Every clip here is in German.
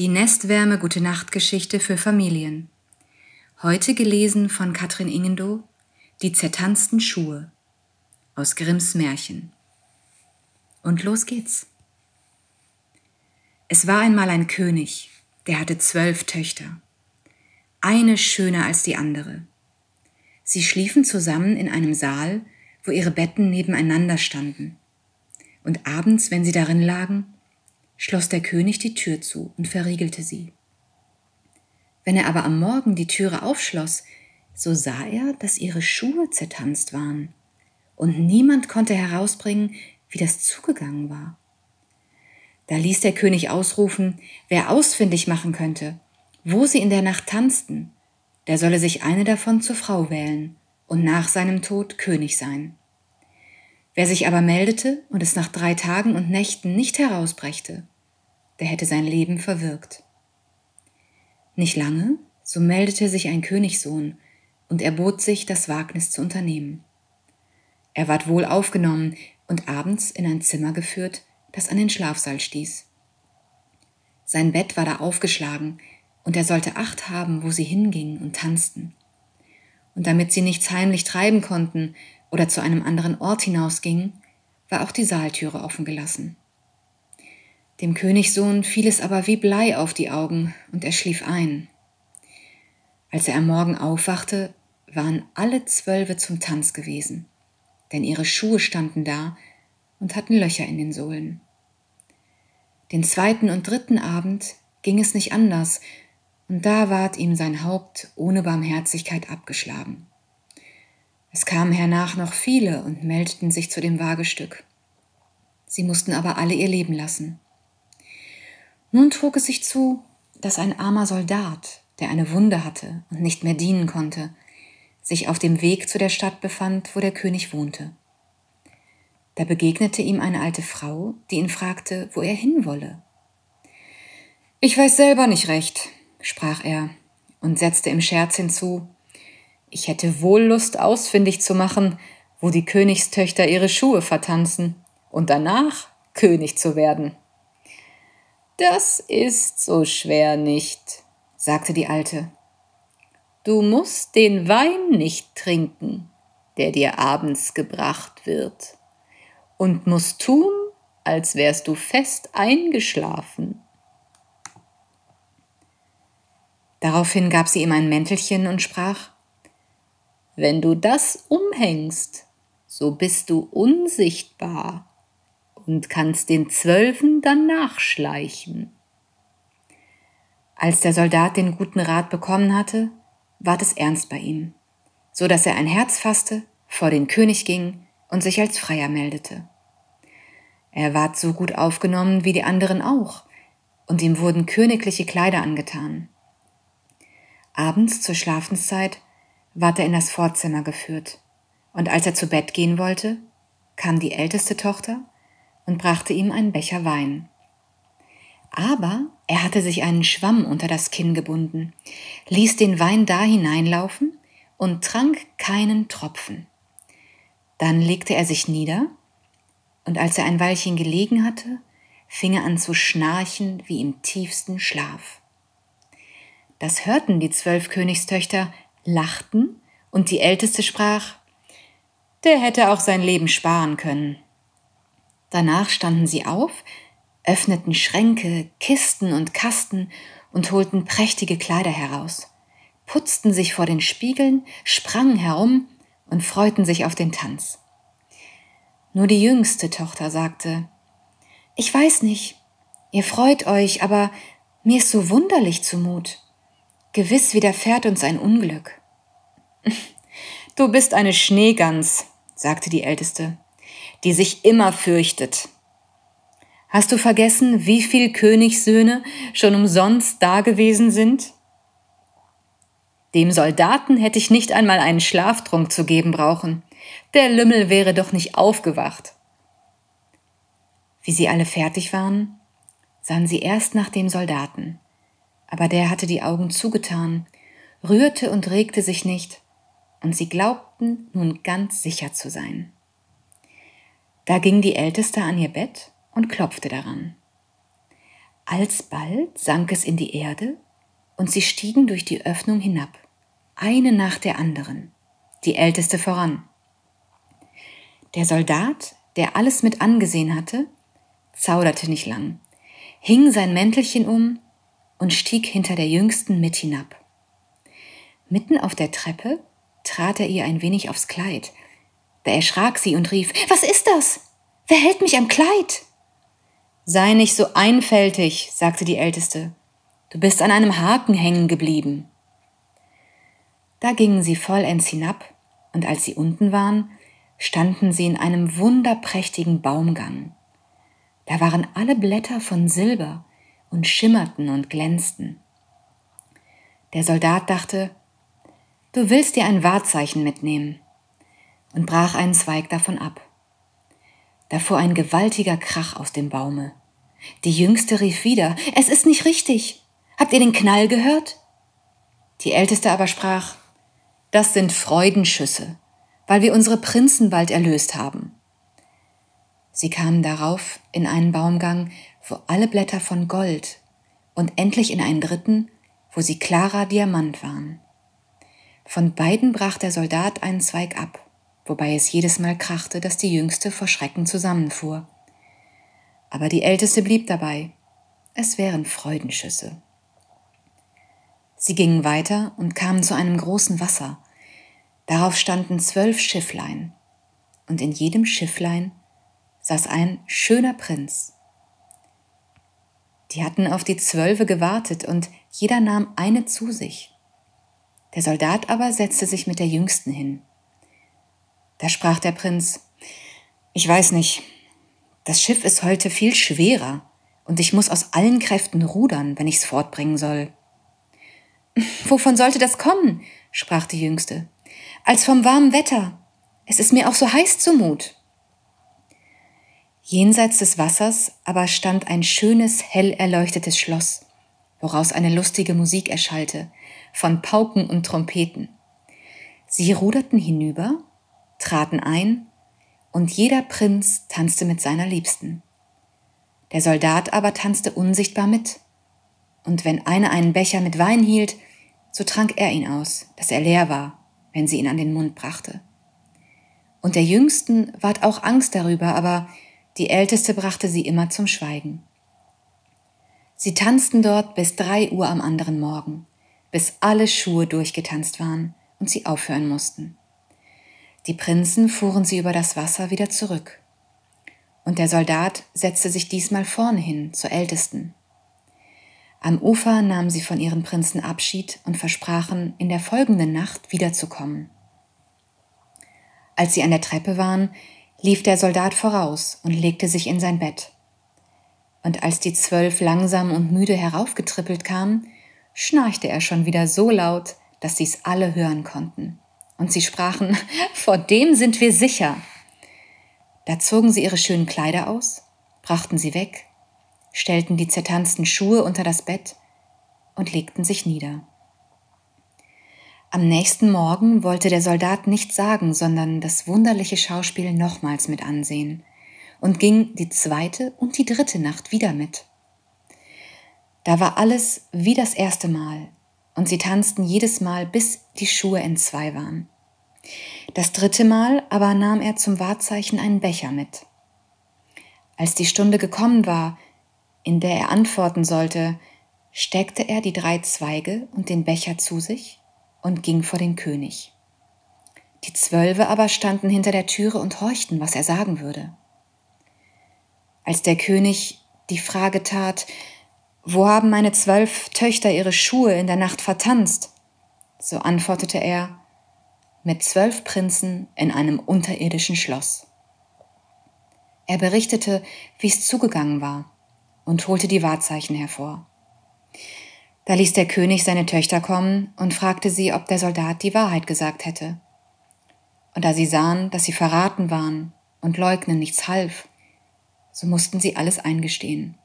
Die Nestwärme Gute Nacht Geschichte für Familien. Heute gelesen von Katrin Ingendow. Die zertanzten Schuhe aus Grimms Märchen. Und los geht's. Es war einmal ein König, der hatte zwölf Töchter. Eine schöner als die andere. Sie schliefen zusammen in einem Saal, wo ihre Betten nebeneinander standen. Und abends, wenn sie darin lagen, schloss der König die Tür zu und verriegelte sie. Wenn er aber am Morgen die Türe aufschloss, so sah er, dass ihre Schuhe zertanzt waren, und niemand konnte herausbringen, wie das zugegangen war. Da ließ der König ausrufen, wer ausfindig machen könnte, wo sie in der Nacht tanzten, der solle sich eine davon zur Frau wählen und nach seinem Tod König sein. Wer sich aber meldete und es nach drei Tagen und Nächten nicht herausbrächte, der hätte sein Leben verwirkt. Nicht lange, so meldete sich ein Königssohn und erbot sich, das Wagnis zu unternehmen. Er ward wohl aufgenommen und abends in ein Zimmer geführt, das an den Schlafsaal stieß. Sein Bett war da aufgeschlagen, und er sollte Acht haben, wo sie hingingen und tanzten. Und damit sie nichts heimlich treiben konnten oder zu einem anderen Ort hinausgingen, war auch die Saaltüre offen gelassen. Dem Königssohn fiel es aber wie Blei auf die Augen, und er schlief ein. Als er am Morgen aufwachte, waren alle Zwölfe zum Tanz gewesen, denn ihre Schuhe standen da und hatten Löcher in den Sohlen. Den zweiten und dritten Abend ging es nicht anders, und da ward ihm sein Haupt ohne Barmherzigkeit abgeschlagen. Es kamen hernach noch viele und meldeten sich zu dem Wagestück. Sie mussten aber alle ihr Leben lassen. Nun trug es sich zu, dass ein armer Soldat, der eine Wunde hatte und nicht mehr dienen konnte, sich auf dem Weg zu der Stadt befand, wo der König wohnte. Da begegnete ihm eine alte Frau, die ihn fragte, wo er hinwolle. Ich weiß selber nicht recht, sprach er und setzte im Scherz hinzu, ich hätte wohl Lust ausfindig zu machen, wo die Königstöchter ihre Schuhe vertanzen und danach König zu werden. Das ist so schwer nicht, sagte die Alte. Du musst den Wein nicht trinken, der dir abends gebracht wird, und musst tun, als wärst du fest eingeschlafen. Daraufhin gab sie ihm ein Mäntelchen und sprach Wenn du das umhängst, so bist du unsichtbar und kannst den Zwölfen dann nachschleichen. Als der Soldat den guten Rat bekommen hatte, ward es ernst bei ihm, so dass er ein Herz fasste, vor den König ging und sich als Freier meldete. Er ward so gut aufgenommen wie die anderen auch, und ihm wurden königliche Kleider angetan. Abends zur Schlafenszeit ward er in das Vorzimmer geführt, und als er zu Bett gehen wollte, kam die älteste Tochter und brachte ihm einen Becher Wein. Aber er hatte sich einen Schwamm unter das Kinn gebunden, ließ den Wein da hineinlaufen und trank keinen Tropfen. Dann legte er sich nieder, und als er ein Weilchen gelegen hatte, fing er an zu schnarchen wie im tiefsten Schlaf. Das hörten die zwölf Königstöchter, lachten, und die älteste sprach, der hätte auch sein Leben sparen können. Danach standen sie auf, öffneten Schränke, Kisten und Kasten und holten prächtige Kleider heraus, putzten sich vor den Spiegeln, sprangen herum und freuten sich auf den Tanz. Nur die jüngste Tochter sagte, Ich weiß nicht, ihr freut euch, aber mir ist so wunderlich zumut. Gewiss widerfährt uns ein Unglück. Du bist eine Schneegans, sagte die Älteste die sich immer fürchtet. Hast du vergessen, wie viel Königssöhne schon umsonst dagewesen sind? Dem Soldaten hätte ich nicht einmal einen Schlaftrunk zu geben brauchen. Der Lümmel wäre doch nicht aufgewacht. Wie sie alle fertig waren, sahen sie erst nach dem Soldaten. Aber der hatte die Augen zugetan, rührte und regte sich nicht, und sie glaubten nun ganz sicher zu sein. Da ging die Älteste an ihr Bett und klopfte daran. Alsbald sank es in die Erde und sie stiegen durch die Öffnung hinab, eine nach der anderen, die älteste voran. Der Soldat, der alles mit angesehen hatte, zauderte nicht lang, hing sein Mäntelchen um und stieg hinter der Jüngsten mit hinab. Mitten auf der Treppe trat er ihr ein wenig aufs Kleid. Da erschrak sie und rief, Was ist das? Wer hält mich am Kleid? Sei nicht so einfältig, sagte die Älteste. Du bist an einem Haken hängen geblieben. Da gingen sie vollends hinab, und als sie unten waren, standen sie in einem wunderprächtigen Baumgang. Da waren alle Blätter von Silber und schimmerten und glänzten. Der Soldat dachte, du willst dir ein Wahrzeichen mitnehmen, und brach einen Zweig davon ab. Da fuhr ein gewaltiger Krach aus dem Baume. Die Jüngste rief wieder, es ist nicht richtig. Habt ihr den Knall gehört? Die Älteste aber sprach, das sind Freudenschüsse weil wir unsere Prinzen bald erlöst haben. Sie kamen darauf in einen Baumgang, wo alle Blätter von Gold und endlich in einen dritten, wo sie klarer Diamant waren. Von beiden brach der Soldat einen Zweig ab, wobei es jedes Mal krachte, dass die Jüngste vor Schrecken zusammenfuhr. Aber die Älteste blieb dabei. Es wären Freudenschüsse. Sie gingen weiter und kamen zu einem großen Wasser, Darauf standen zwölf Schifflein, und in jedem Schifflein saß ein schöner Prinz. Die hatten auf die Zwölfe gewartet, und jeder nahm eine zu sich. Der Soldat aber setzte sich mit der Jüngsten hin. Da sprach der Prinz, ich weiß nicht, das Schiff ist heute viel schwerer, und ich muss aus allen Kräften rudern, wenn ich's fortbringen soll. Wovon sollte das kommen? sprach die Jüngste als vom warmen Wetter. Es ist mir auch so heiß zumut. Jenseits des Wassers aber stand ein schönes, hell erleuchtetes Schloss, woraus eine lustige Musik erschallte, von Pauken und Trompeten. Sie ruderten hinüber, traten ein, und jeder Prinz tanzte mit seiner Liebsten. Der Soldat aber tanzte unsichtbar mit, und wenn einer einen Becher mit Wein hielt, so trank er ihn aus, dass er leer war wenn sie ihn an den Mund brachte. Und der Jüngsten ward auch Angst darüber, aber die Älteste brachte sie immer zum Schweigen. Sie tanzten dort bis drei Uhr am anderen Morgen, bis alle Schuhe durchgetanzt waren und sie aufhören mussten. Die Prinzen fuhren sie über das Wasser wieder zurück. Und der Soldat setzte sich diesmal vorne hin zur Ältesten. Am Ufer nahmen sie von ihren Prinzen Abschied und versprachen, in der folgenden Nacht wiederzukommen. Als sie an der Treppe waren, lief der Soldat voraus und legte sich in sein Bett. Und als die zwölf langsam und müde heraufgetrippelt kamen, schnarchte er schon wieder so laut, dass sie's alle hören konnten. Und sie sprachen, vor dem sind wir sicher. Da zogen sie ihre schönen Kleider aus, brachten sie weg stellten die zertanzten Schuhe unter das Bett und legten sich nieder. Am nächsten Morgen wollte der Soldat nichts sagen, sondern das wunderliche Schauspiel nochmals mit ansehen und ging die zweite und die dritte Nacht wieder mit. Da war alles wie das erste Mal und sie tanzten jedes Mal, bis die Schuhe entzwei waren. Das dritte Mal aber nahm er zum Wahrzeichen einen Becher mit. Als die Stunde gekommen war, in der er antworten sollte, steckte er die drei Zweige und den Becher zu sich und ging vor den König. Die Zwölfe aber standen hinter der Türe und horchten, was er sagen würde. Als der König die Frage tat, wo haben meine zwölf Töchter ihre Schuhe in der Nacht vertanzt? So antwortete er, mit zwölf Prinzen in einem unterirdischen Schloss. Er berichtete, wie es zugegangen war und holte die Wahrzeichen hervor. Da ließ der König seine Töchter kommen und fragte sie, ob der Soldat die Wahrheit gesagt hätte. Und da sie sahen, dass sie verraten waren und leugnen nichts half, so mussten sie alles eingestehen.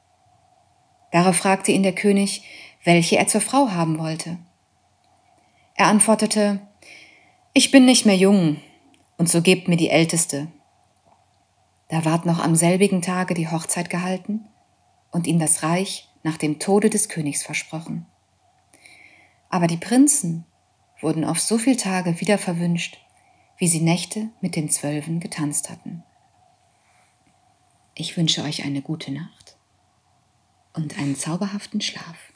Darauf fragte ihn der König, welche er zur Frau haben wollte. Er antwortete, Ich bin nicht mehr jung, und so gebt mir die Älteste. Da ward noch am selbigen Tage die Hochzeit gehalten, und ihm das Reich nach dem Tode des Königs versprochen. Aber die Prinzen wurden auf so viel Tage wieder verwünscht, wie sie Nächte mit den Zwölfen getanzt hatten. Ich wünsche euch eine gute Nacht und einen zauberhaften Schlaf.